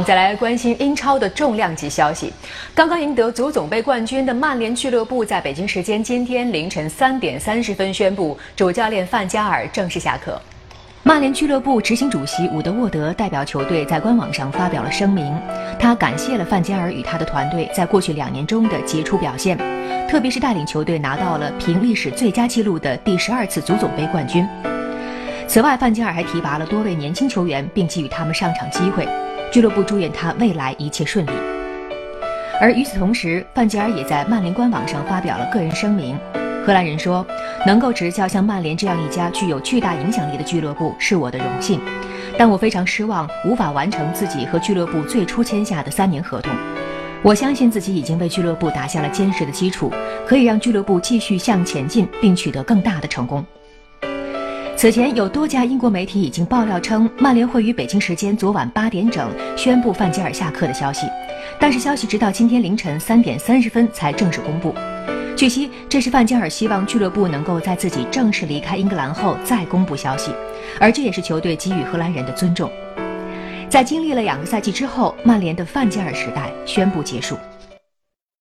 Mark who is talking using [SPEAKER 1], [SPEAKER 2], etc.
[SPEAKER 1] 们再来关心英超的重量级消息。刚刚赢得足总杯冠军的曼联俱乐部，在北京时间今天凌晨三点三十分宣布，主教练范加尔正式下课。曼联俱乐部执行主席伍德沃德代表球队在官网上发表了声明，他感谢了范加尔与他的团队在过去两年中的杰出表现，特别是带领球队拿到了凭历史最佳纪录的第十二次足总杯冠军。此外，范加尔还提拔了多位年轻球员，并给予他们上场机会。俱乐部祝愿他未来一切顺利。而与此同时，范吉尔也在曼联官网上发表了个人声明。荷兰人说：“能够执教像曼联这样一家具有巨大影响力的俱乐部是我的荣幸，但我非常失望，无法完成自己和俱乐部最初签下的三年合同。我相信自己已经为俱乐部打下了坚实的基础，可以让俱乐部继续向前进，并取得更大的成功。”此前有多家英国媒体已经爆料称，曼联会于北京时间昨晚八点整宣布范加尔下课的消息，但是消息直到今天凌晨三点三十分才正式公布。据悉，这是范加尔希望俱乐部能够在自己正式离开英格兰后再公布消息，而这也是球队给予荷兰人的尊重。在经历了两个赛季之后，曼联的范加尔时代宣布结束。